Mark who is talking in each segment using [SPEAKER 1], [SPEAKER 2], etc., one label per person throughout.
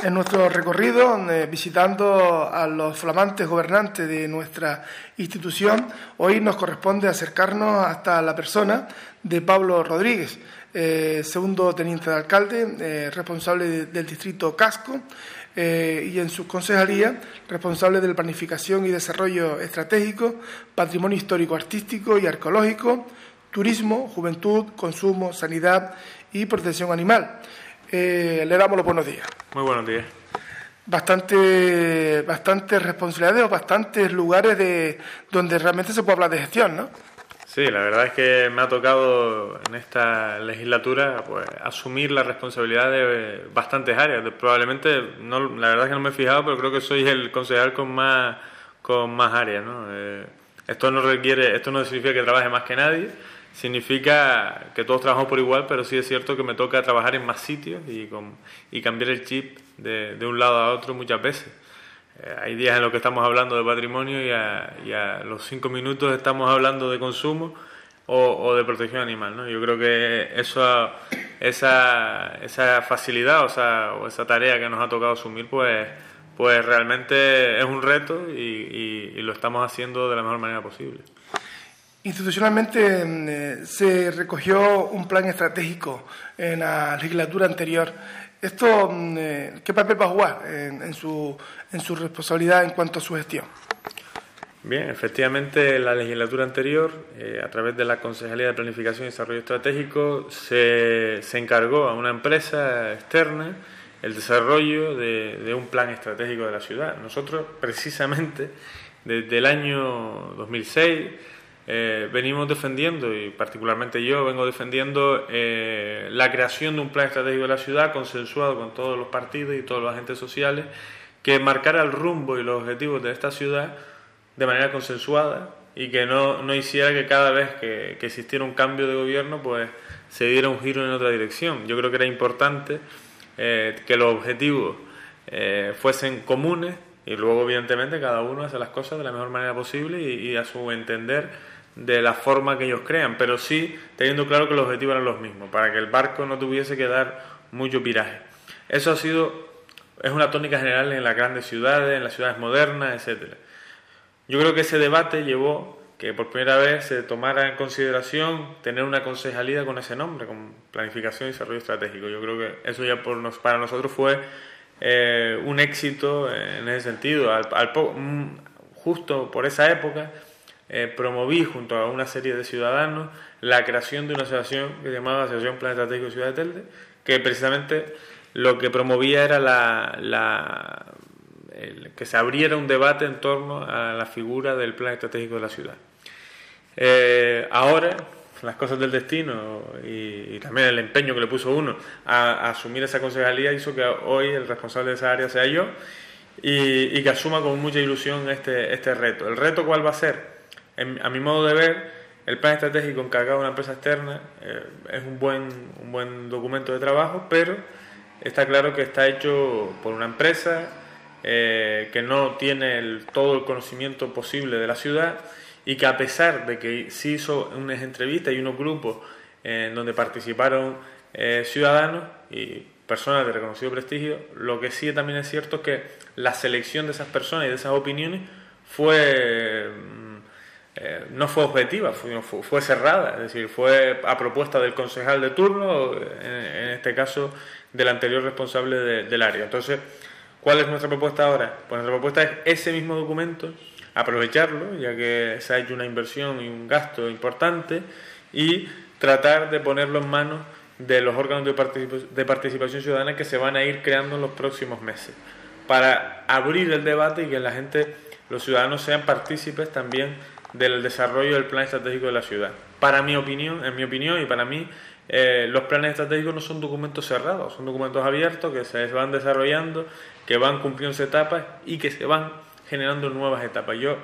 [SPEAKER 1] En nuestro recorrido, eh, visitando a los flamantes gobernantes de nuestra institución, hoy nos corresponde acercarnos hasta la persona de Pablo Rodríguez, eh, segundo teniente de alcalde, eh, responsable del distrito Casco, y en su concejalía, responsable de la planificación y desarrollo estratégico, patrimonio histórico, artístico y arqueológico, turismo, juventud, consumo, sanidad y protección animal. Le damos los buenos días.
[SPEAKER 2] Muy buenos días.
[SPEAKER 1] Bastante, bastantes responsabilidades o bastantes lugares de donde realmente se puede hablar de gestión, ¿no?
[SPEAKER 2] Sí, la verdad es que me ha tocado en esta legislatura pues, asumir la responsabilidad de bastantes áreas. probablemente, no, la verdad es que no me he fijado, pero creo que soy el concejal con más, con más áreas. ¿no? Eh, esto no requiere, esto no significa que trabaje más que nadie, significa que todos trabajamos por igual, pero sí es cierto que me toca trabajar en más sitios y, con, y cambiar el chip de, de, un lado a otro muchas veces. Eh, hay días en los que estamos hablando de patrimonio y a, y a los cinco minutos estamos hablando de consumo o, de protección animal. ¿no? Yo creo que eso, esa, esa facilidad o esa, o esa tarea que nos ha tocado asumir, pues, pues realmente es un reto y lo estamos haciendo de la mejor manera posible.
[SPEAKER 1] Institucionalmente mm, eh, se recogió un plan estratégico en la legislatura anterior. ¿Esto mm, eh, qué papel va a jugar en, su, en su responsabilidad en cuanto a su gestión?
[SPEAKER 2] Bien, efectivamente, la legislatura anterior, eh, a través de la Concejalía de Planificación y Desarrollo Estratégico, se, se encargó a una empresa externa el desarrollo de, de, un plan estratégico de la ciudad. Nosotros, precisamente, desde el año 2006, eh, venimos defendiendo, y particularmente yo vengo defendiendo, eh, la creación de un plan estratégico de la ciudad consensuado con todos los partidos y todos los agentes sociales, que marcara el rumbo y los objetivos de esta ciudad de manera consensuada y que no, no hiciera que cada vez que, existiera un cambio de gobierno, pues se diera un giro en otra dirección. Yo creo que era importante eh, que los objetivos fuesen comunes y luego, evidentemente, cada uno hace las cosas de la mejor manera posible y a su entender de la forma que ellos crean, pero sí teniendo claro que los objetivos eran los mismos, para que el barco no tuviese que dar mucho piraje. Eso ha sido, es una tónica general en las grandes ciudades, en las ciudades modernas, etc. Yo creo que ese debate llevó que por primera vez se tomara en consideración tener una concejalía con ese nombre, con planificación y desarrollo estratégico. Yo creo que eso ya por nos, para nosotros fue eh, un éxito en ese sentido. Al, mm, justo por esa época, eh, promoví junto a una serie de ciudadanos la creación de una asociación que se llamaba Asociación Plan Estratégico de Ciudad de Telde, que precisamente lo que promovía era la, que se abriera un debate en torno a la figura del Plan Estratégico de la ciudad. Eh, ahora, las cosas del destino y, también el empeño que le puso uno a, a, asumir esa concejalía hizo que hoy el responsable de esa área sea yo y, y que asuma con mucha ilusión este, este reto. ¿El reto cuál va a ser? A mi modo de ver, el plan estratégico encargado de una empresa externa eh, es un buen, un buen documento de trabajo, pero está claro que está hecho por una empresa eh, que no tiene todo el conocimiento posible de la ciudad y que a pesar de que sí hizo unas entrevistas y unos grupos en donde participaron eh, ciudadanos y personas de reconocido prestigio, lo que sí también es cierto es que la selección de esas personas y de esas opiniones fue eh, no fue objetiva, fue, cerrada, es decir, fue a propuesta del concejal de turno, en, este caso del anterior responsable del área. Entonces, ¿cuál es nuestra propuesta ahora? Pues nuestra propuesta es ese mismo documento, aprovecharlo, ya que se ha hecho una inversión y un gasto importante, y tratar de ponerlo en manos de los órganos de, de participación ciudadana que se van a ir creando en los próximos meses, para abrir el debate y que la gente, los ciudadanos sean partícipes también del desarrollo del plan estratégico de la ciudad. Para mi opinión, en mi opinión y para mí, eh, los planes estratégicos no son documentos cerrados, son documentos abiertos que se van desarrollando, que van cumpliendo etapas y que se van generando nuevas etapas. Yo,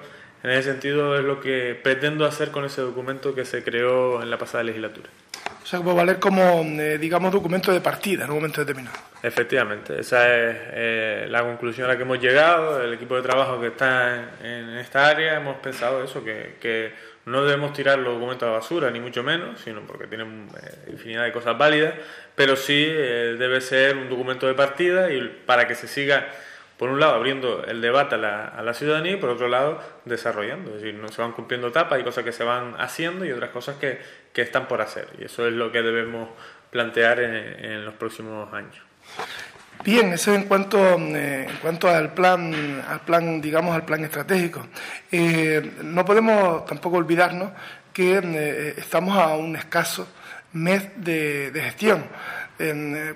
[SPEAKER 2] en ese sentido, es lo que pretendo hacer con ese documento que se creó en la pasada legislatura.
[SPEAKER 1] O sea, a valer como, eh, digamos, documento de partida en un momento determinado.
[SPEAKER 2] Efectivamente, esa es eh, la conclusión a la que hemos llegado. El equipo de trabajo que está en, esta área hemos pensado eso, que, que, no debemos tirar los documentos a la basura, ni mucho menos, sino porque tienen eh, infinidad de cosas válidas, pero sí debe ser un documento de partida y para que se siga por un lado abriendo el debate a la, a la, ciudadanía y por otro lado desarrollando. Es decir, no se van cumpliendo etapas, hay cosas que se van haciendo y otras cosas que, que están por hacer. Y eso es lo que debemos plantear en, los próximos años.
[SPEAKER 1] Bien, eso en cuanto, eh, en cuanto al plan, al plan, digamos, al plan estratégico. Eh, no podemos tampoco olvidarnos que eh, estamos a un escaso mes de gestión.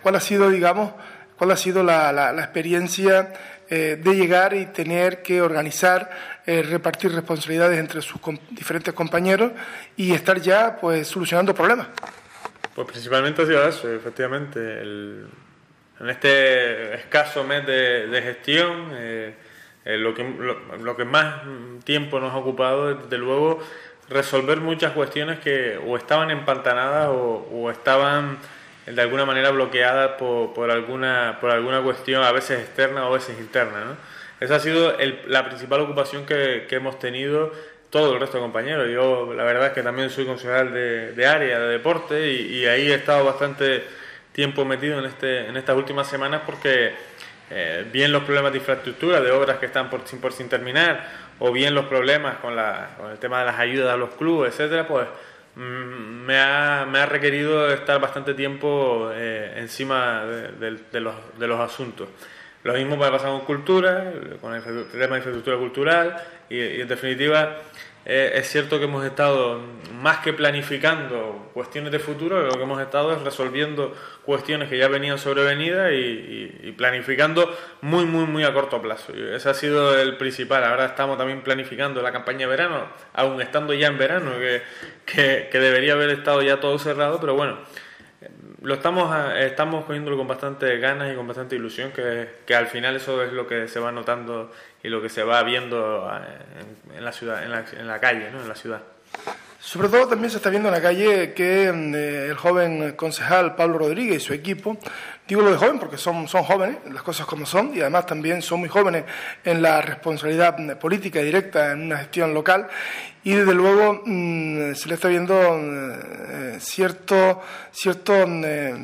[SPEAKER 1] ¿Cuál ha sido, digamos, cuál ha sido la, la, la experiencia de llegar y tener que organizar, repartir responsabilidades entre sus com diferentes compañeros y estar ya, pues, solucionando problemas?
[SPEAKER 2] Pues principalmente ha sido eso, efectivamente. El en este escaso mes de, gestión, eh, eh, lo, que, lo, que más tiempo nos ha ocupado es, desde luego, resolver muchas cuestiones que o estaban empantanadas o, estaban de alguna manera bloqueadas por, por, alguna, por alguna cuestión, a veces externa o a veces interna. ¿no? Esa ha sido la principal ocupación que, que, hemos tenido todo el resto de compañeros. Yo, la verdad es que también soy concejal de, de área, de deporte, y, ahí he estado bastante tiempo metido en, este, en estas últimas semanas porque eh, bien los problemas de infraestructura, de obras que están por, sin, por sin terminar, o bien los problemas con, la, con el tema de las ayudas a los clubes, etcétera, pues me, ha, me ha requerido estar bastante tiempo eh, encima de, los, de los asuntos. Lo mismo a pasar con cultura, con el tema de infraestructura cultural, y en definitiva eh, es cierto que hemos estado más que planificando cuestiones de futuro, lo que hemos estado es resolviendo cuestiones que ya venían sobrevenidas y, planificando muy, muy, muy a corto plazo. ese ha sido el principal. Ahora estamos también planificando la campaña de verano, aún estando ya en verano, que, debería haber estado ya todo cerrado, pero bueno lo estamos, estamos cogiéndolo con bastante ganas y con bastante ilusión, que, al final eso es lo que se va notando y lo que se va viendo en, en la ciudad, en la, en la calle, ¿no? en la ciudad.
[SPEAKER 1] Sobre todo también se está viendo en la calle que eh, el joven concejal Pablo Rodríguez y su equipo, digo lo de joven porque son, son jóvenes, las cosas como son, y además también son muy jóvenes en la responsabilidad política directa en una gestión local, y desde luego mmm, se le está viendo eh, cierto, cierto eh,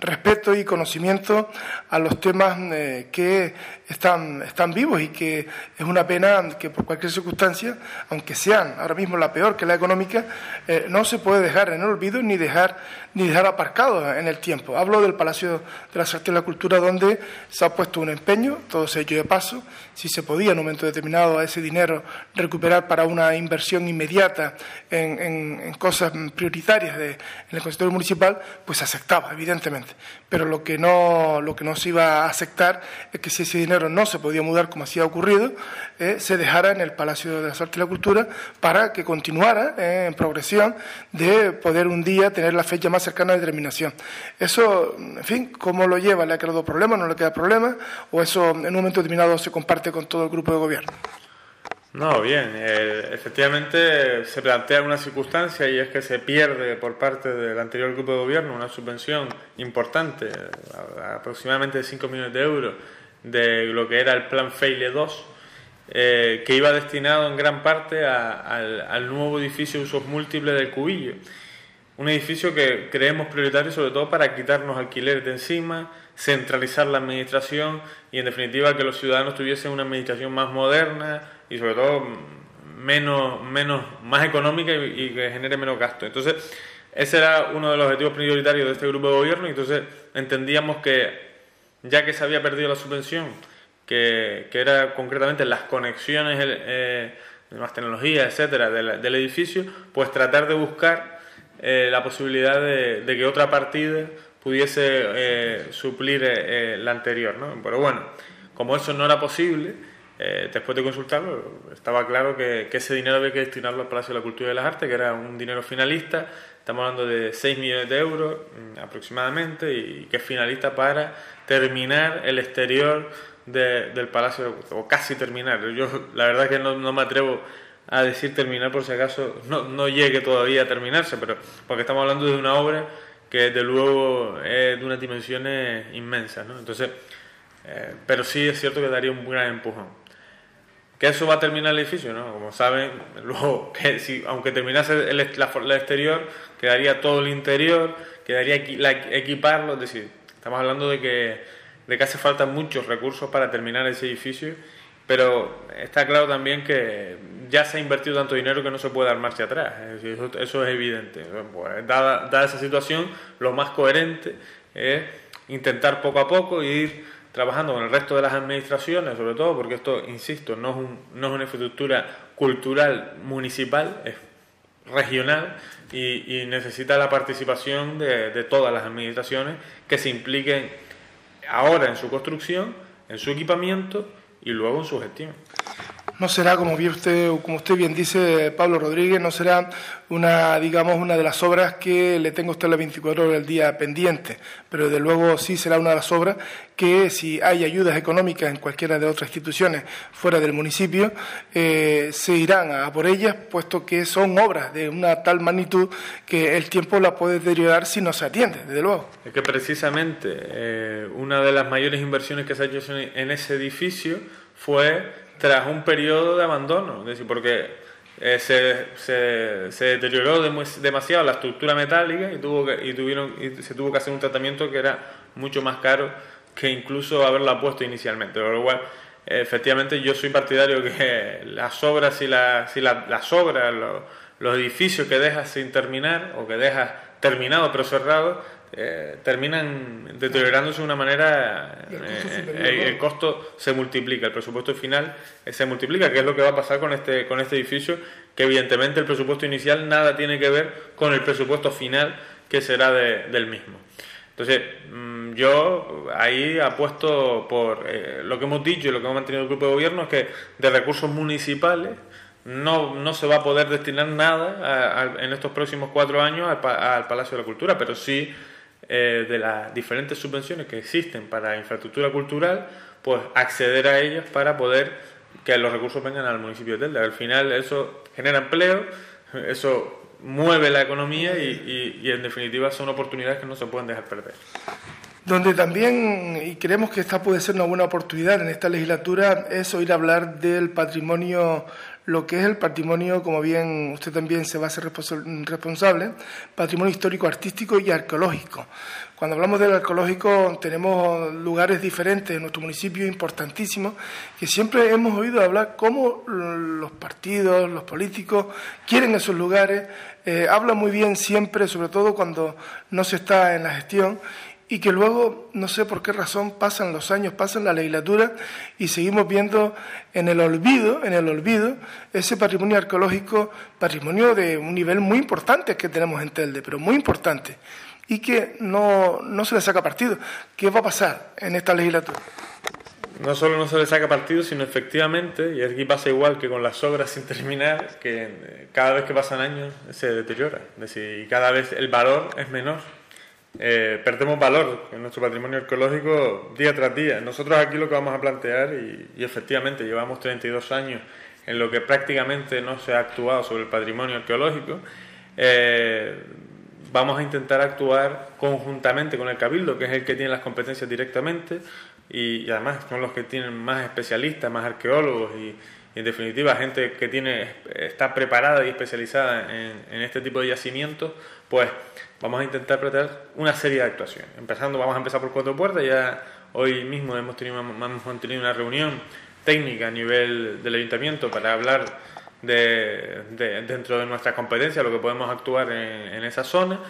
[SPEAKER 1] respeto y conocimiento a los temas eh, que están, están vivos y que es una pena que por cualquier circunstancia, aunque sean ahora mismo la peor que la económica, eh, no se puede dejar en el olvido ni dejar, ni dejar aparcado en el tiempo. Hablo del Palacio de la Arte y la Cultura donde se ha puesto un empeño, todo se ha hecho de paso, si se podía en un momento determinado ese dinero recuperar para una inversión inmediata en, cosas prioritarias en el consultorio municipal, pues se aceptaba, evidentemente. Pero lo que, no, lo que no se iba a aceptar es que si ese dinero no se podía mudar como así ha ocurrido, eh, se dejara en el Palacio de las Artes y la Cultura para que continuara eh, en progresión de poder un día tener la fecha más cercana de terminación. Eso, en fin, ¿cómo lo lleva? ¿Le ha quedado problema? ¿No le queda problema? ¿O eso en un momento determinado se comparte con todo el grupo de gobierno?
[SPEAKER 2] No, bien, eh, efectivamente se plantea una circunstancia y es que se pierde por parte del anterior grupo de gobierno una subvención importante, aproximadamente de 5 millones de euros, de lo que era el plan FEILE 2, eh, que iba destinado en gran parte a, al, al, nuevo edificio de usos múltiples del Cubillo. Un edificio que creemos prioritario sobre todo para quitarnos alquileres de encima, centralizar la administración y en definitiva que los ciudadanos tuviesen una administración más moderna y sobre todo menos, menos, más económica y, que genere menos gasto. Entonces, ese era uno de los objetivos prioritarios de este grupo de gobierno y entonces entendíamos que ya que se había perdido la subvención, que, que era concretamente las conexiones, eh, más tecnología, etcétera, del, del, edificio, pues tratar de buscar eh, la posibilidad de, de, que otra partida pudiese eh, suplir eh, la anterior, ¿no? Pero bueno, como eso no era posible, eh, después de consultarlo, estaba claro que, ese dinero había que destinarlo al Palacio de la Cultura y de las Artes, que era un dinero finalista, estamos hablando de 6 millones de euros mm, aproximadamente, y que es finalista para terminar el exterior del Palacio, o casi terminar. Yo la verdad que no, me atrevo a decir terminar por si acaso no, llegue todavía a terminarse, pero porque estamos hablando de una obra que desde luego es de unas dimensiones inmensas, ¿no? Entonces, eh, pero sí es cierto que daría un gran empujón que eso va a terminar el edificio, ¿no? Como saben, luego, que si, aunque terminase el, exterior, quedaría todo el interior, quedaría equiparlo, es decir, estamos hablando de que, de que hace falta muchos recursos para terminar ese edificio, pero está claro también que ya se ha invertido tanto dinero que no se puede dar marcha atrás, eso, es evidente. Pues, dada, dada esa situación, lo más coherente es intentar poco a poco ir trabajando con el resto de las administraciones, sobre todo porque esto, insisto, no es, un, no es una infraestructura cultural municipal, es regional y, necesita la participación de, de, todas las administraciones que se impliquen ahora en su construcción, en su equipamiento y luego en su gestión
[SPEAKER 1] no será, como bien usted, como usted bien dice, Pablo Rodríguez, no será una, digamos, una de las obras que le tengo usted las 24 horas del día pendiente, pero de luego sí será una de las obras que si hay ayudas económicas en cualquiera de otras instituciones fuera del municipio, eh, se irán a por ellas, puesto que son obras de una tal magnitud que el tiempo la puede deteriorar si no se atiende, desde luego.
[SPEAKER 2] Es que precisamente eh, una de las mayores inversiones que se ha hecho en ese edificio fue tras un periodo de abandono, es decir, porque eh, se, se, deterioró demasiado la estructura metálica y, tuvo que, y, tuvieron, y se tuvo que hacer un tratamiento que era mucho más caro que incluso haberla puesto inicialmente. Por lo efectivamente, yo soy partidario que las obras y las, si las obras, los, los edificios que dejas sin terminar o que dejas terminado pero cerrado, eh, terminan deteriorándose de una manera, eh, el, costo se multiplica, el presupuesto final eh, se multiplica, que es lo que va a pasar con este, con este edificio, que evidentemente el presupuesto inicial nada tiene que ver con el presupuesto final que será del mismo. Entonces, mm, yo ahí apuesto por lo que hemos dicho y lo que hemos mantenido el grupo de gobierno, es que de recursos municipales no, no se va a poder destinar nada en estos próximos cuatro años al, al Palacio de la Cultura, pero sí eh, de las diferentes subvenciones que existen para infraestructura cultural, pues acceder a ellas para poder que los recursos vengan al municipio de Telde. Al final eso genera empleo, eso mueve la economía y, y, en definitiva son oportunidades que no se pueden dejar perder.
[SPEAKER 1] Donde también, y creemos que esta puede ser una buena oportunidad en esta legislatura, es oír hablar del patrimonio lo que es el patrimonio, como bien usted también se va a ser responsable, patrimonio histórico, artístico y arqueológico. Cuando hablamos del arqueológico tenemos lugares diferentes en nuestro municipio importantísimos que siempre hemos oído hablar cómo los partidos, los políticos quieren esos lugares, eh, hablan muy bien siempre, sobre todo cuando no se está en la gestión y que luego, no sé por qué razón, pasan los años, pasan la legislatura y seguimos viendo en el olvido, en el olvido, ese patrimonio arqueológico, patrimonio de un nivel muy importante que tenemos en Telde, pero muy importante, y que no, no se le saca partido. ¿Qué va a pasar en esta legislatura?
[SPEAKER 2] no solo no se le saca partido, sino efectivamente, y aquí pasa igual que con las obras sin terminar, que cada vez que pasan años se deteriora, es decir, y cada vez el valor es menor eh, perdemos valor en nuestro patrimonio arqueológico día tras día. Nosotros aquí lo que vamos a plantear, y, efectivamente llevamos 32 años en lo que prácticamente no se ha actuado sobre el patrimonio arqueológico, eh, vamos a intentar actuar conjuntamente con el Cabildo, que es el que tiene las competencias directamente, y, además son los que tienen más especialistas, más arqueólogos y, en definitiva gente que tiene está preparada y especializada en, en este tipo de yacimientos, pues vamos a intentar tratar una serie de actuaciones. Empezando, vamos a empezar por Cuatro Puertas, ya hoy mismo hemos tenido, hemos una reunión técnica a nivel del ayuntamiento para hablar de, dentro de nuestras competencias, lo que podemos actuar en, esa zona,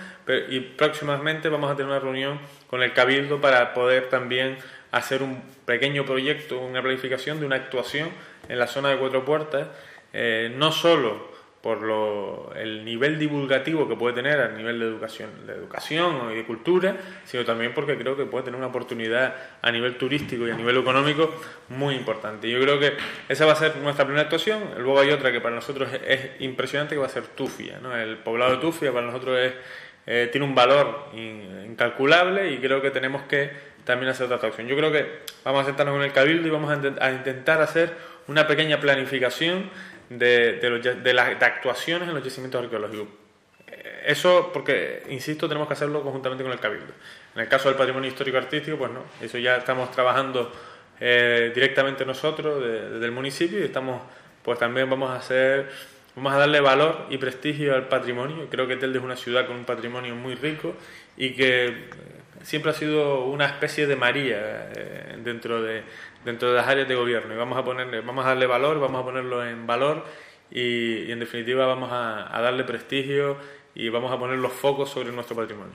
[SPEAKER 2] y próximamente vamos a tener una reunión con el Cabildo para poder también hacer un pequeño proyecto, una planificación de una actuación en la zona de Cuatro Puertas, eh, no solo por lo, el nivel divulgativo que puede tener a nivel de educación, de educación y de cultura, sino también porque creo que puede tener una oportunidad a nivel turístico y a nivel económico muy importante. Yo creo que esa va a ser nuestra primera actuación. Luego hay otra que para nosotros es, impresionante, que va a ser Tufia. ¿no? El poblado de Tufia para nosotros es, eh, tiene un valor incalculable y creo que tenemos que también hacer otra actuación. Yo creo que vamos a sentarnos en el cabildo y vamos a intentar hacer una pequeña planificación de, de, las actuaciones en los yacimientos arqueológicos. Eh, eso porque, insisto, tenemos que hacerlo conjuntamente con el Cabildo. En el caso del patrimonio histórico-artístico, pues no, eso ya estamos trabajando eh, directamente nosotros desde el municipio y estamos, pues también vamos a hacer, vamos a darle valor y prestigio al patrimonio. Creo que Telde es una ciudad con un patrimonio muy rico y que eh, siempre ha sido una especie de María dentro de dentro de las áreas de gobierno y vamos a ponerle, vamos a darle valor, vamos a ponerlo en valor y, en definitiva vamos a, a darle prestigio y vamos a poner los focos sobre nuestro patrimonio.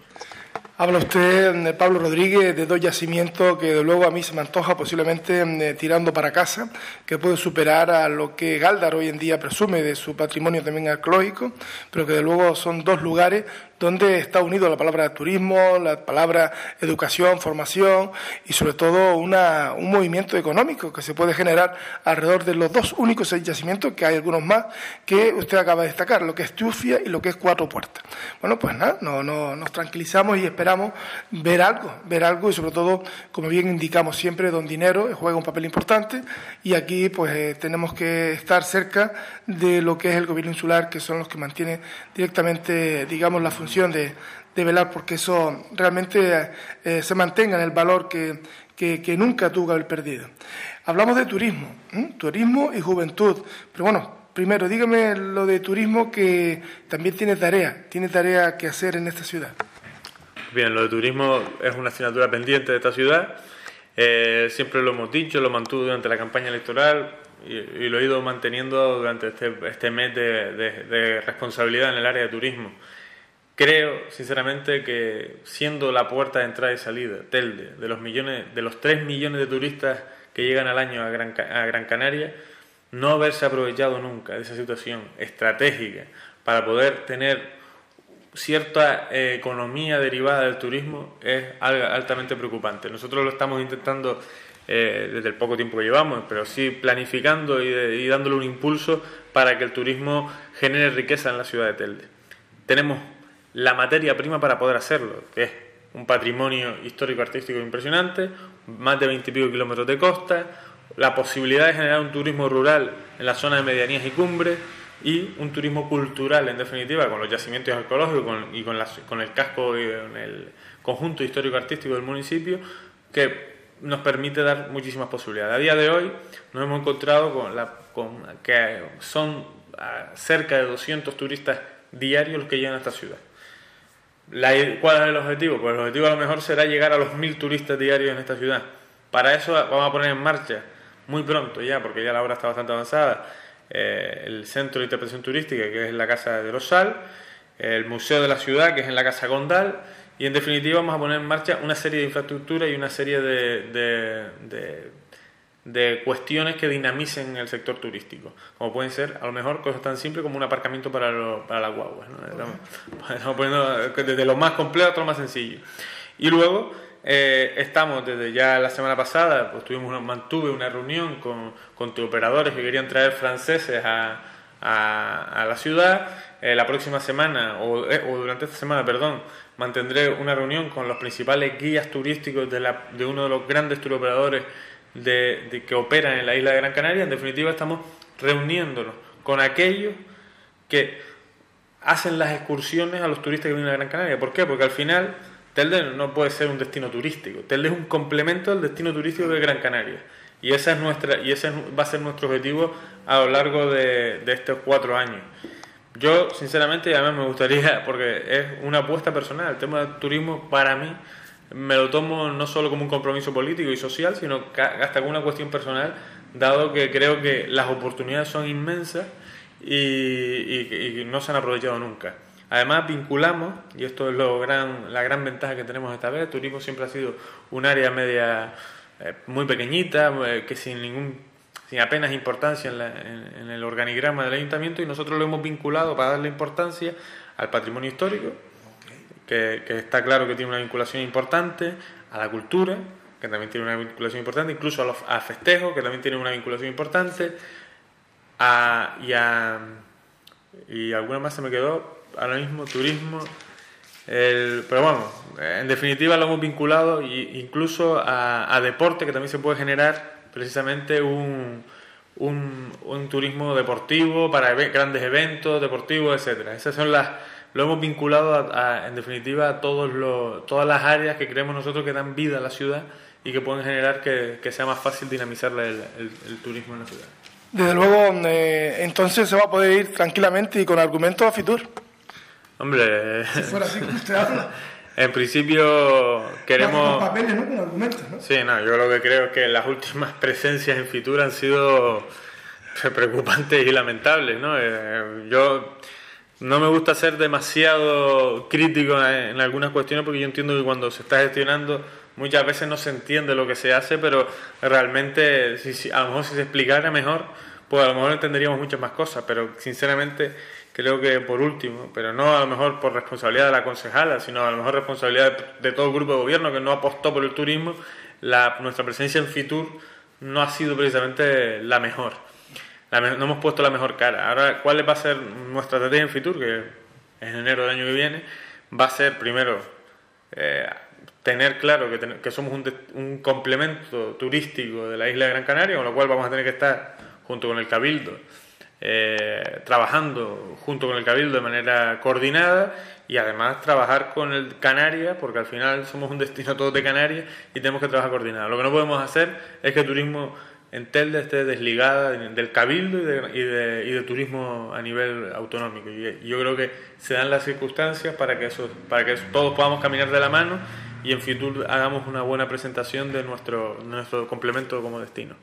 [SPEAKER 1] Habla usted, Pablo Rodríguez, de dos yacimientos que de luego a mí se me antoja posiblemente eh, tirando para casa, que pueden superar a lo que Galdar hoy en día presume de su patrimonio también arqueológico, pero que de luego son dos lugares donde está unido la palabra turismo, la palabra educación, formación y sobre todo una, un movimiento económico que se puede generar alrededor de los dos únicos yacimientos, que hay algunos más, que usted acaba de destacar, lo que es Tufia y lo que es Cuatro Puertas. Bueno, pues nada, no, no, nos tranquilizamos y esperamos ver algo, ver algo y sobre todo, como bien indicamos siempre, don Dinero juega un papel importante y aquí pues eh, tenemos que estar cerca de lo que es el gobierno insular, que son los que mantienen directamente, digamos, la función de, velar porque eso realmente eh, se mantenga en el valor que, que, nunca tuvo haber perdido. Hablamos de turismo, turismo y juventud, pero bueno, primero dígame lo de turismo que también tiene tarea, tiene tarea que hacer en esta ciudad.
[SPEAKER 2] Bien, lo de turismo es una asignatura pendiente de esta ciudad. Eh, siempre lo hemos dicho, lo mantuvo durante la campaña electoral y, lo he ido manteniendo durante este, este mes de, de, responsabilidad en el área de turismo. Creo, sinceramente, que siendo la puerta de entrada y salida, Telde, de los, millones, de los 3 millones de turistas que llegan al año a Gran, a Gran Canaria, no haberse aprovechado nunca de esa situación estratégica para poder tener cierta eh, economía derivada del turismo es altamente preocupante. Nosotros lo estamos intentando eh, desde el poco tiempo que llevamos, pero sí planificando y, y, dándole un impulso para que el turismo genere riqueza en la ciudad de Telde. Tenemos la materia prima para poder hacerlo, que es un patrimonio histórico-artístico impresionante, más de 20 y pico kilómetros de costa, la posibilidad de generar un turismo rural en la zona de medianías y cumbres y un turismo cultural, en definitiva, con los yacimientos arqueológicos y con, con el casco y el conjunto histórico-artístico del municipio, que nos permite dar muchísimas posibilidades. A día de hoy nos hemos encontrado con, la, con que son ah, cerca de 200 turistas diarios los que llegan a esta ciudad. ¿Cuál es el objetivo? Pues el objetivo a lo mejor será llegar a los mil turistas diarios en esta ciudad. Para eso vamos a poner en marcha muy pronto ya, porque ya la obra está bastante avanzada, eh, el Centro de Interpretación Turística, que es en la Casa de Rosal, el Museo de la Ciudad, que es en la Casa Gondal, y en definitiva vamos a poner en marcha una serie de infraestructuras y una serie de cuestiones que dinamicen el sector turístico, como pueden ser a lo mejor cosas tan simples como un aparcamiento para, para las guaguas. Estamos, poniendo desde lo más complejo a lo más sencillo. Y luego eh, estamos desde ya la semana pasada, pues tuvimos mantuve una reunión con, con operadores que querían traer franceses a, a, la ciudad. Eh, la próxima semana, o, eh, o, durante esta semana, perdón, mantendré una reunión con los principales guías turísticos de, la, de uno de los grandes operadores de, que operan en la isla de Gran Canaria, en definitiva estamos reuniéndonos con aquellos que hacen las excursiones a los turistas que vienen a Gran Canaria. ¿Por qué? Porque al final Telde no puede ser un destino turístico. Telde es un complemento al destino turístico de Gran Canaria. Y esa es nuestra y ese va a ser nuestro objetivo a lo largo de, de estos cuatro años. Yo, sinceramente, además me gustaría, porque es una apuesta personal, el tema del turismo para mí me lo tomo no solo como un compromiso político y social, sino hasta como una cuestión personal, dado que creo que las oportunidades son inmensas y, no se han aprovechado nunca. Además, vinculamos, y esto es lo gran, la gran ventaja que tenemos esta vez, el turismo siempre ha sido un área media eh, muy pequeñita, eh, que sin ningún sin apenas importancia en, el organigrama del ayuntamiento y nosotros lo hemos vinculado para darle importancia al patrimonio histórico, que, está claro que tiene una vinculación importante, a la cultura, que también tiene una vinculación importante, incluso a los a festejos, que también tiene una vinculación importante, y a y alguna más se me quedó ahora mismo turismo el, pero bueno en definitiva lo hemos vinculado incluso a, deporte que también se puede generar precisamente un, un, turismo deportivo para grandes eventos deportivos etcétera. Esas son las lo hemos vinculado en definitiva a todos los, todas las áreas que creemos nosotros que dan vida a la ciudad y que pueden generar que, sea más fácil dinamizar el, el turismo en la ciudad.
[SPEAKER 1] Desde luego, eh, entonces se va a poder ir tranquilamente y con argumentos a Fitur.
[SPEAKER 2] Hombre, si fuera así como usted habla. En principio queremos...
[SPEAKER 1] Con papeles, ¿no? Con argumentos, ¿no?
[SPEAKER 2] Sí, no, yo lo que creo es que las últimas presencias en Fitur han sido preocupantes y lamentables, ¿no? Eh, yo no me gusta ser demasiado crítico en algunas cuestiones porque yo entiendo que cuando se está gestionando muchas veces no se entiende lo que se hace, pero realmente si, a lo mejor si se explicara mejor, pues a lo mejor entenderíamos muchas más cosas, pero sinceramente creo que por último, pero no a lo mejor por responsabilidad de la concejala, sino a lo mejor responsabilidad de, todo el grupo de gobierno que no apostó por el turismo, la, nuestra presencia en Fitur no ha sido precisamente la mejor. No hemos puesto la mejor cara. Ahora, ¿cuál va a ser nuestra estrategia en Fitur? Que en enero del año que viene. Va a ser primero eh, tener claro que, que somos un, un, complemento turístico de la isla de Gran Canaria, con lo cual vamos a tener que estar junto con el Cabildo, eh, trabajando junto con el Cabildo de manera coordinada y además trabajar con el Canarias, porque al final somos un destino todos de Canarias y tenemos que trabajar coordinado. Lo que no podemos hacer es que el turismo en Telde esté desligada del cabildo y de, y, de, y de, turismo a nivel autonómico. Y yo creo que se dan las circunstancias para que, eso, para que todos podamos caminar de la mano y en Fitur hagamos una buena presentación de nuestro, nuestro complemento como destino.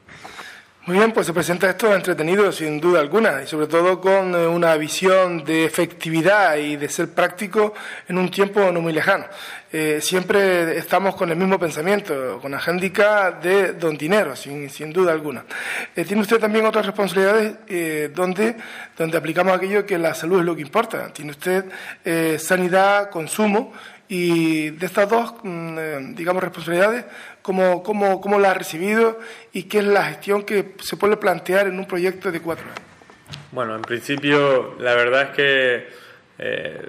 [SPEAKER 1] Muy bien, pues se presenta esto entretenido, sin duda alguna, y sobre todo con eh, una visión de efectividad y de ser práctico en un tiempo no muy lejano. Eh, siempre estamos con el mismo pensamiento, con agéndica de don dinero, sin, sin duda alguna. Eh, tiene usted también otras responsabilidades donde, donde aplicamos aquello que la salud es lo que importa. Tiene usted sanidad, consumo, y de estas dos, mm, digamos, responsabilidades, ¿cómo, cómo, cómo la ha recibido y qué es la gestión que se puede plantear en un proyecto de cuatro años?
[SPEAKER 2] Bueno, en principio, la verdad es que eh,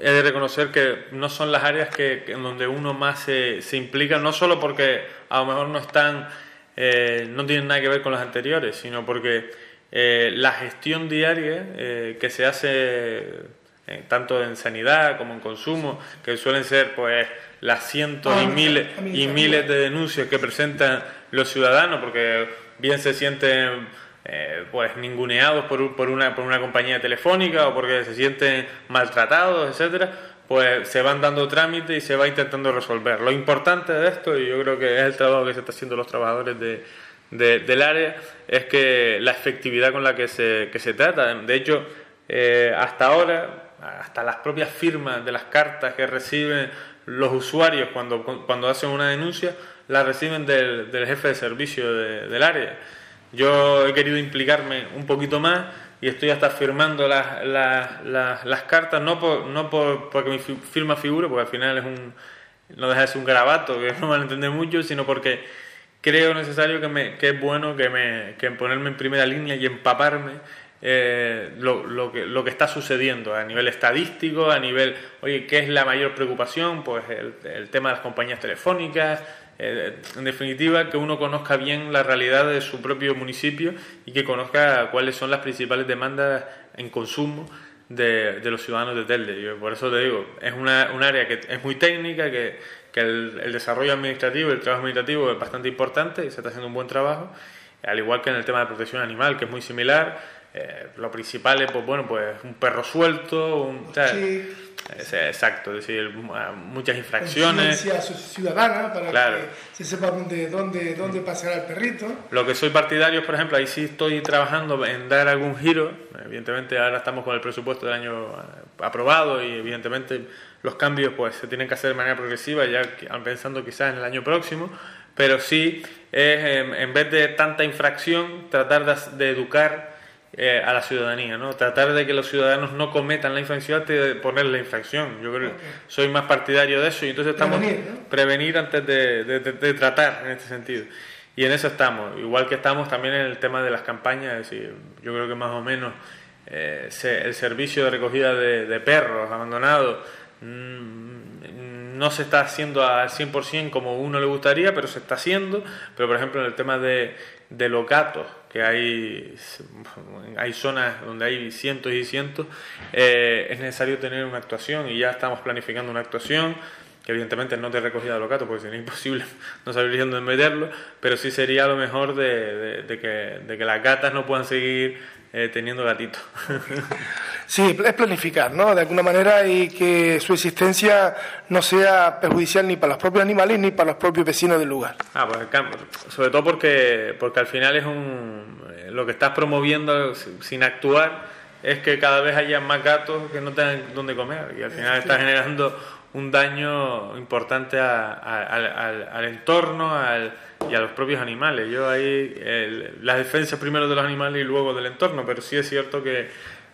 [SPEAKER 2] he de reconocer que no son las áreas que, en donde uno más se, se, implica, no solo porque a lo mejor no están, eh, no tienen nada que ver con las anteriores, sino porque la gestión diaria que se hace eh, tanto en sanidad como en consumo, que suelen ser pues las cientos y miles y miles de denuncias que presentan los ciudadanos, porque bien se sienten eh, pues ninguneados por, por, una, por una compañía telefónica o porque se sienten maltratados, etcétera, pues se van dando trámites y se va intentando resolver. Lo importante de esto, y yo creo que es el trabajo que se está haciendo los trabajadores de, del área, es que la efectividad con la que se, que se trata. De hecho, eh, hasta ahora hasta las propias firmas de las cartas que reciben los usuarios cuando, cuando hacen una denuncia, las reciben del, jefe de servicio del área. Yo he querido implicarme un poquito más y estoy hasta firmando las, las, las, cartas, no, por, no por, porque mi firma figure, porque al final es un, no deja de ser un garabato, que no van a entender mucho, sino porque creo necesario que, me, que es bueno que, me, que ponerme en primera línea y empaparme eh, lo, que, lo que está sucediendo a nivel estadístico, a nivel, oye, ¿qué es la mayor preocupación? Pues el, tema de las compañías telefónicas, eh, en definitiva, que uno conozca bien la realidad de su propio municipio y que conozca cuáles son las principales demandas en consumo de, los ciudadanos de Telde. por eso te digo, es una, un área que es muy técnica, que, que el, el desarrollo administrativo el trabajo administrativo es bastante importante y se está haciendo un buen trabajo, al igual que en el tema de protección animal, que es muy similar eh, lo principal es, pues bueno, pues un perro suelto, un, exacto, es decir, muchas infracciones.
[SPEAKER 1] ciudadana para que se sepa dónde, dónde, dónde pasará el perrito.
[SPEAKER 2] Lo que soy partidario, por ejemplo, ahí sí estoy trabajando en dar algún giro. Evidentemente ahora estamos con el presupuesto del año eh, aprobado y evidentemente los cambios pues se tienen que hacer de manera progresiva, ya pensando quizás en el año próximo, pero sí es, en, vez de tanta infracción, tratar de, educar eh, a la ciudadanía, ¿no? Tratar de que los ciudadanos no cometan la infracción antes de poner la infracción. Yo creo que soy más partidario de eso y entonces estamos prevenir, antes de, tratar en este sentido. Y en eso estamos, igual que estamos también en el tema de las campañas, es decir, yo creo que más o menos eh, el servicio de recogida de, perros abandonados mm, no se está haciendo al 100% como uno le gustaría, pero se está haciendo. Pero, por ejemplo, en el tema de, de los gatos, que hay, hay zonas donde hay cientos y cientos, eh, es necesario tener una actuación y ya estamos planificando una actuación que evidentemente no te recogida de los gatos porque sería imposible no saber dónde meterlo, pero sí sería lo mejor de, de, que, de que las gatas no puedan seguir eh, teniendo gatitos.
[SPEAKER 1] Sí, es planificar, ¿no? De alguna manera y que su existencia no sea perjudicial ni para los propios animales ni para los propios vecinos del lugar.
[SPEAKER 2] Ah, pues sobre todo porque, porque al final es un, eh, lo que estás promoviendo sin actuar es que cada vez haya más gatos que no tengan dónde comer y al final está generando un daño importante al, entorno y a los propios animales. Yo ahí, las defensas primero de los animales y luego del entorno, pero sí es cierto que,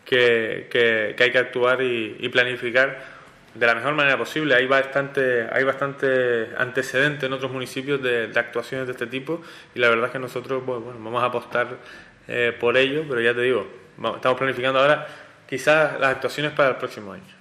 [SPEAKER 2] que, hay que actuar y, planificar de la mejor manera posible. Hay bastante, hay bastante antecedentes en otros municipios de, actuaciones de este tipo y la verdad es que nosotros bueno, vamos a apostar eh, por ello, pero ya te digo, estamos planificando ahora quizás las actuaciones para el próximo año.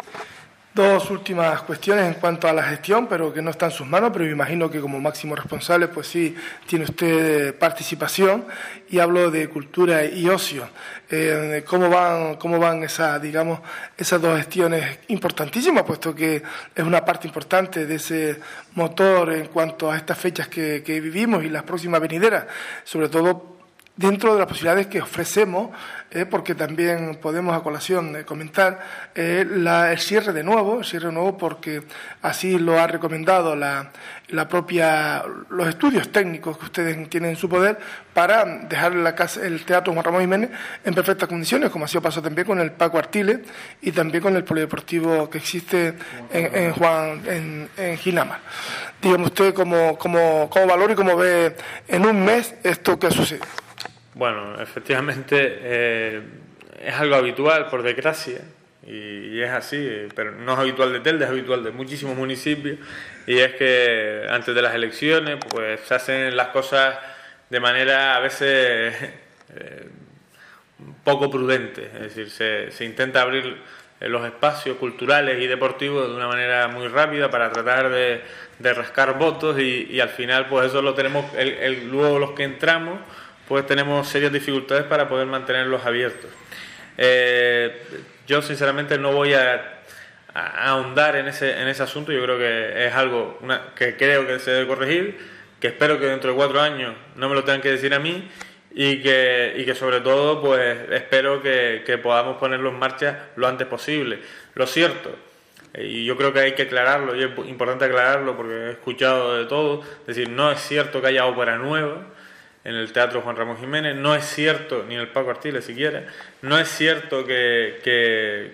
[SPEAKER 1] Dos últimas cuestiones en cuanto a la gestión, pero que no está en sus manos, pero me imagino que como máximo responsable, pues sí, tiene usted participación. Y hablo de cultura y ocio. Eh, ¿Cómo van, cómo van esa, digamos, esas dos gestiones importantísimas, puesto que es una parte importante de ese motor en cuanto a estas fechas que, que vivimos y las próximas venideras, sobre todo dentro de las posibilidades que ofrecemos, eh, porque también podemos a colación eh, comentar eh, el cierre de nuevo, el cierre de nuevo porque así lo ha recomendado la, la, propia, los estudios técnicos que ustedes tienen en su poder para dejar la casa, el Teatro Juan Ramón Jiménez en perfectas condiciones, como ha sido pasado también con el Paco Artile y también con el polideportivo que existe en, Juan, en, en Ginama. Dígame usted cómo, cómo, cómo valora y cómo ve en un mes esto que ha sucedido.
[SPEAKER 2] Bueno, efectivamente eh, es algo habitual, por desgracia, y, es así, pero no es habitual de Telde, es habitual de muchísimos municipios, y es que antes de las elecciones pues se hacen las cosas de manera a veces eh, poco prudente, es decir, se, se intenta abrir los espacios culturales y deportivos de una manera muy rápida para tratar de, de rascar votos y, y, al final pues eso lo tenemos el, luego los que entramos pues tenemos serias dificultades para poder mantenerlos abiertos. Eh, yo sinceramente no voy a, ahondar en ese, en ese asunto, yo creo que es algo que creo que se debe corregir, que espero que dentro de cuatro años no me lo tengan que decir a mí y que, y que sobre todo pues espero que, que podamos ponerlo en marcha lo antes posible. Lo cierto, y yo creo que hay que aclararlo, y es importante aclararlo porque he escuchado de todo, es decir, no es cierto que haya obra nueva, en el Teatro Juan Ramón Jiménez. No es cierto, ni en el Paco Artiles siquiera, no es cierto que,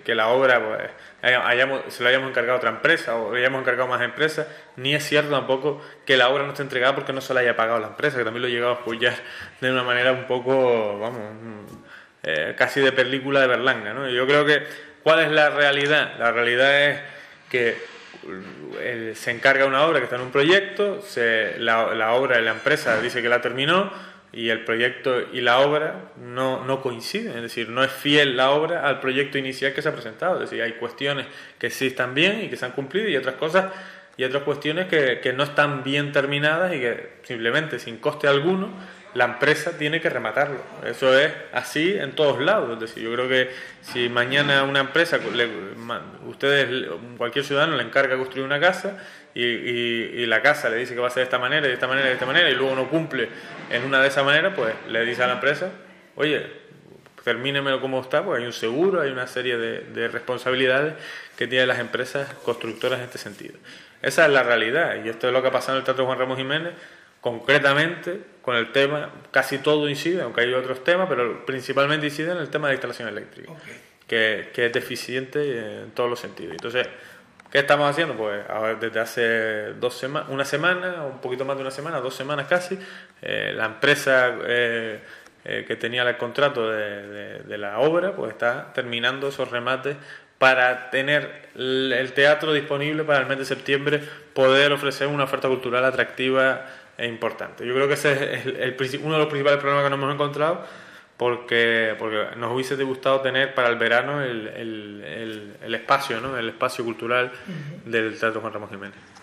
[SPEAKER 2] que, la obra pues, se la hayamos encargado a otra empresa o hayamos encargado más empresas, ni es cierto tampoco que la obra no esté entregada porque no se la haya pagado la empresa, que también lo he llegado a apoyar de una manera un poco, vamos, eh, casi de película de Berlanga. ¿no? Yo creo que, ¿cuál es la realidad? La realidad es que se encarga una obra que está en un proyecto, se, la, la, obra de la empresa dice que la terminó y el proyecto y la obra no, coinciden, es decir, no es fiel la obra al proyecto inicial que se ha presentado, es decir, hay cuestiones que sí están bien y que se han cumplido y otras cosas y otras cuestiones que, que no están bien terminadas y que simplemente sin coste alguno la empresa tiene que rematarlo. Eso es así en todos lados. Es yo creo que si mañana una empresa, ustedes, cualquier ciudadano le encarga construir una casa y, la casa le dice que va a ser de esta manera, de esta manera, de esta manera, y luego no cumple en una de esas maneras, pues le dice a la empresa, oye, termínemelo como está, pues hay un seguro, hay una serie de, de responsabilidades que tienen las empresas constructoras en este sentido. Esa es la realidad, y esto es lo que ha pasado en el Teatro Juan Ramos Jiménez concretamente con el tema, casi todo incide, aunque hay otros temas, pero principalmente incide en el tema de instalación eléctrica, que, que, es deficiente en todos los sentidos. Entonces, ¿Qué estamos haciendo? Pues desde hace dos semanas, una semana, un poquito más de una semana, dos semanas casi, eh, la empresa eh, eh, que tenía el contrato de, la obra, pues está terminando esos remates para tener el teatro disponible para el mes de septiembre, poder ofrecer una oferta cultural atractiva e importante. Yo creo que ese es el, uno de los principales problemas que nos hemos encontrado porque, porque nos hubiese gustado tener para el verano el, el, el espacio, ¿no? el espacio cultural del Teatro Juan Ramón Jiménez.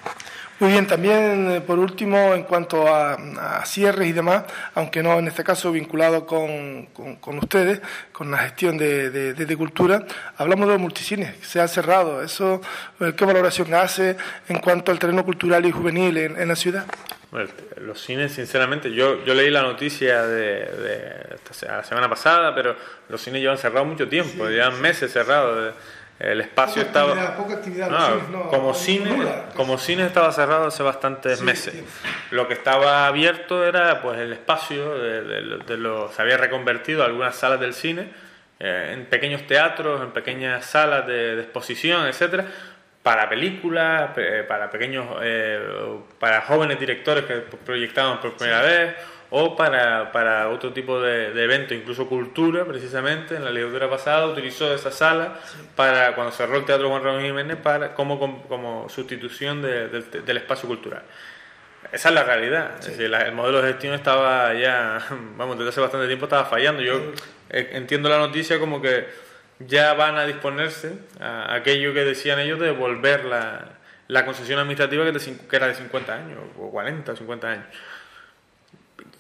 [SPEAKER 1] Muy bien, también eh, por último, en cuanto a, cierres y demás, aunque no en este caso vinculado con, con, ustedes, con la gestión de, de, cultura, hablamos de los multicines, se han cerrado. ¿Eso eh, qué valoración hace en cuanto al terreno cultural y juvenil en, en la ciudad?
[SPEAKER 2] Bueno, los cines, sinceramente, yo, yo leí la noticia de, la semana pasada, pero los cines llevan cerrados mucho tiempo, llevan meses cerrados el espacio estaba como cine como cine estaba cerrado hace bastantes meses. lo que estaba abierto era pues el espacio de, lo, se había reconvertido algunas salas del cine eh, en pequeños teatros en pequeñas salas de, exposición etcétera para películas para pequeños eh, para jóvenes directores que proyectaban por primera vez o para, para otro tipo de, de evento, incluso cultura, precisamente, en la legislatura pasada utilizó esa sala para, cuando cerró el Teatro Juan Ramón Jiménez, para, como, como, sustitución del espacio cultural. Esa es la realidad. el modelo de gestión estaba ya, vamos, desde hace bastante tiempo estaba fallando. Yo eh, entiendo la noticia como que ya van a disponerse a aquello que decían ellos de devolver la, la concesión administrativa que, que era de 50 años, o 40 o 50 años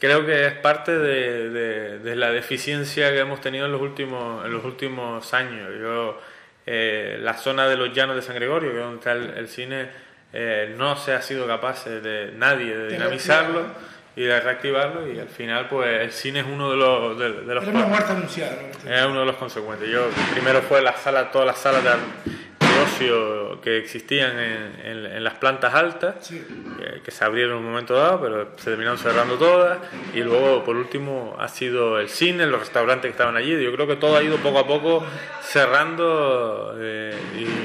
[SPEAKER 2] creo que es parte de, de, la deficiencia que hemos tenido en los últimos, en los últimos años. Yo, eh, la zona de los llanos de San Gregorio, que es donde está el, cine, eh, no se ha sido capaz de nadie de dinamizarlo y de reactivarlo y al final pues el cine es uno de los de, los es uno de los consecuentes. Yo primero fue la sala todas las salas que existían en, las plantas altas, que, se abrieron en un momento dado, pero se terminaron cerrando todas. Y luego, por último, ha sido el cine, los restaurantes que estaban allí. Yo creo que todo ha ido poco a poco cerrando eh,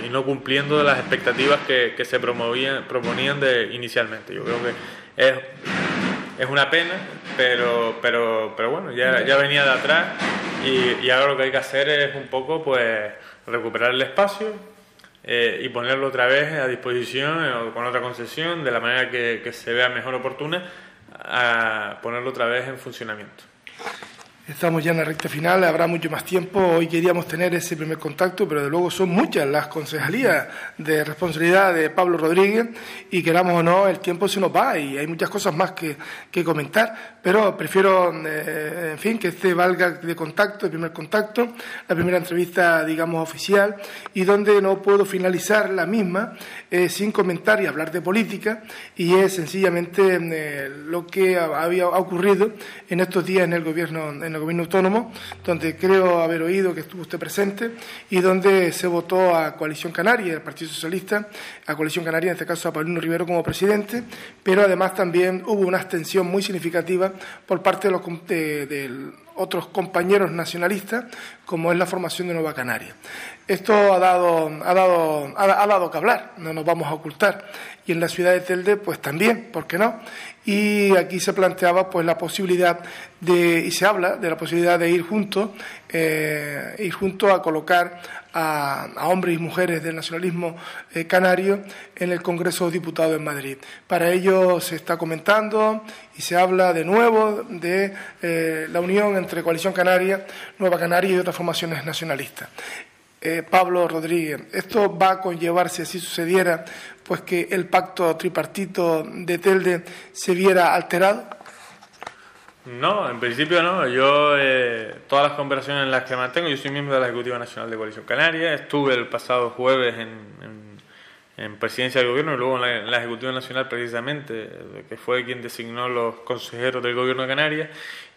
[SPEAKER 2] y, no cumpliendo las expectativas que, se promovían, proponían de, inicialmente. Yo creo que es, es una pena, pero, pero, pero bueno, ya, ya venía de atrás y, y ahora lo que hay que hacer es un poco pues recuperar el espacio, eh, y ponerlo otra vez a disposición o con otra concesión de la manera que, que se vea mejor oportuna, a ponerlo otra vez en funcionamiento.
[SPEAKER 1] Estamos ya en la recta final, habrá mucho más tiempo. Hoy queríamos tener ese primer contacto, pero de luego son muchas las concejalías de responsabilidad de Pablo Rodríguez y queramos o no, el tiempo se nos va y hay muchas cosas más que, que comentar, pero prefiero, eh, en fin, que este valga de contacto, el primer contacto, la primera entrevista, digamos, oficial y donde no puedo finalizar la misma eh, sin comentar y hablar de política y es sencillamente eh, lo que había ocurrido en estos días en el gobierno. El gobierno autónomo, donde creo haber oído que estuvo usted presente y donde se votó a Coalición Canaria, el Partido Socialista, a Coalición Canaria, en este caso a Paulino Rivero como presidente, pero además también hubo una abstención muy significativa por parte de los de, otros compañeros nacionalistas, como es la formación de Nueva Canaria. Esto ha dado, ha dado, ha, dado que hablar, no nos vamos a ocultar. Y en la ciudad de Telde, pues también, ¿por qué no? Y aquí se planteaba pues la posibilidad de, y se habla de la posibilidad de ir juntos, eh, ir juntos a colocar a, hombres y mujeres del nacionalismo eh, canario en el Congreso de Diputados en Madrid. Para ello se está comentando y se habla de nuevo de eh, la unión entre Coalición Canaria, Nueva Canaria y otras formaciones nacionalistas. Eh, Pablo Rodríguez. Esto va a conllevar, si así sucediera, pues que el pacto tripartito de Telde se viera alterado.
[SPEAKER 2] No, en principio no. Yo, eh, todas las conversaciones en las que mantengo, yo soy miembro de la Ejecutiva Nacional de Coalición Canaria, estuve el pasado jueves en, en, presidencia del gobierno y luego en la, Ejecutiva Nacional precisamente, que fue quien designó los consejeros del gobierno de Canarias,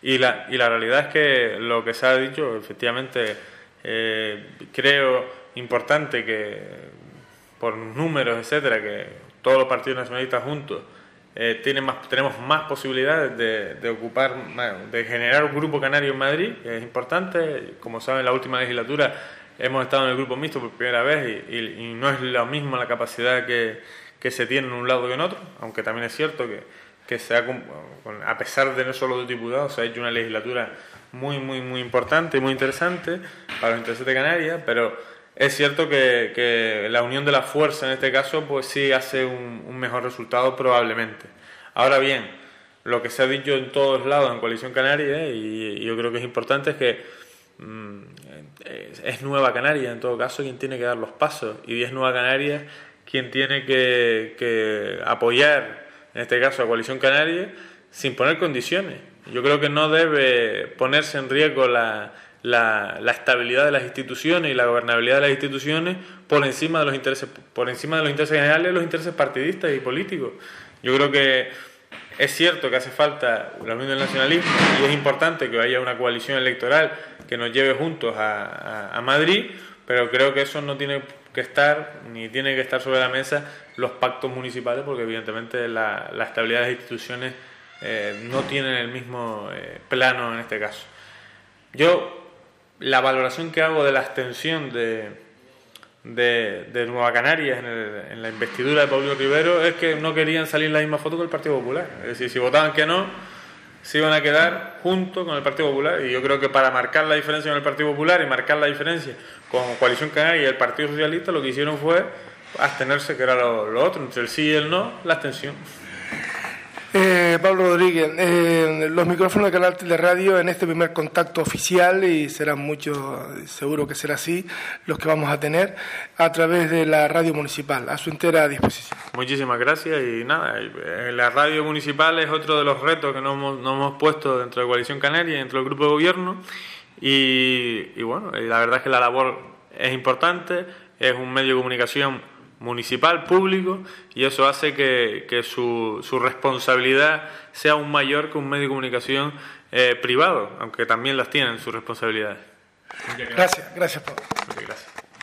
[SPEAKER 2] y la, y la realidad es que lo que se ha dicho, efectivamente, eh, creo importante que, por números, etcétera, que todos los partidos nacionalistas juntos eh, tienen más, tenemos más posibilidades de, ocupar, de generar un grupo canario en Madrid, que es importante. Como saben, la última legislatura hemos estado en el grupo mixto por primera vez y, no es lo mismo la capacidad que, que, se tiene en un lado que en otro, aunque también es cierto que, que se ha, a pesar de no solo dos diputados, se ha hecho una legislatura muy, muy, muy importante y muy interesante para los intereses de Canarias, pero es cierto que, que, la unión de la fuerza en este caso, pues sí hace un, un mejor resultado probablemente. Ahora bien, lo que se ha dicho en todos lados en Coalición Canaria, y, yo creo que es importante, es que mm, es Nueva Canaria, en todo caso, quien tiene que dar los pasos, y es Nueva Canaria quien tiene que, apoyar, en este caso, a Coalición Canaria, sin poner condiciones. Yo creo que no debe ponerse en riesgo la, la, la, estabilidad de las instituciones y la gobernabilidad de las instituciones por encima de los intereses por encima de los intereses generales los intereses partidistas y políticos. Yo creo que es cierto que hace falta la unión del nacionalismo y es importante que haya una coalición electoral que nos lleve juntos a, Madrid, pero creo que eso no tiene que estar, ni tiene que estar sobre la mesa los pactos municipales, porque evidentemente la, estabilidad de las instituciones eh, no tienen el mismo eh, plano en este caso. Yo, la valoración que hago de la abstención de, de, Nueva Canarias en, la investidura de Pablo Rivero es que no querían salir en la misma foto que el Partido Popular. Es decir, si votaban que no, se iban a quedar junto con el Partido Popular. Y yo creo que para marcar la diferencia con el Partido Popular y marcar la diferencia con Coalición Canaria y el Partido Socialista, lo que hicieron fue abstenerse, que era lo, lo otro, entre el sí y el no, la abstención.
[SPEAKER 1] Eh, Pablo Rodríguez, eh, los micrófonos de Canal de Radio en este primer contacto oficial, y serán muchos, seguro que será así, los que vamos a tener a través de la radio municipal, a su entera disposición.
[SPEAKER 2] Muchísimas gracias y nada, eh, la radio municipal es otro de los retos que nos hemos, puesto dentro de Coalición Canaria, dentro del grupo de gobierno, y, y bueno, la verdad es que la labor es importante, es un medio de comunicación municipal, público, y eso hace que, que su, su, responsabilidad sea aún mayor que un medio de comunicación eh, privado, aunque también las tienen sus responsabilidades.
[SPEAKER 1] Gracias, gracias, Pablo.
[SPEAKER 2] gracias.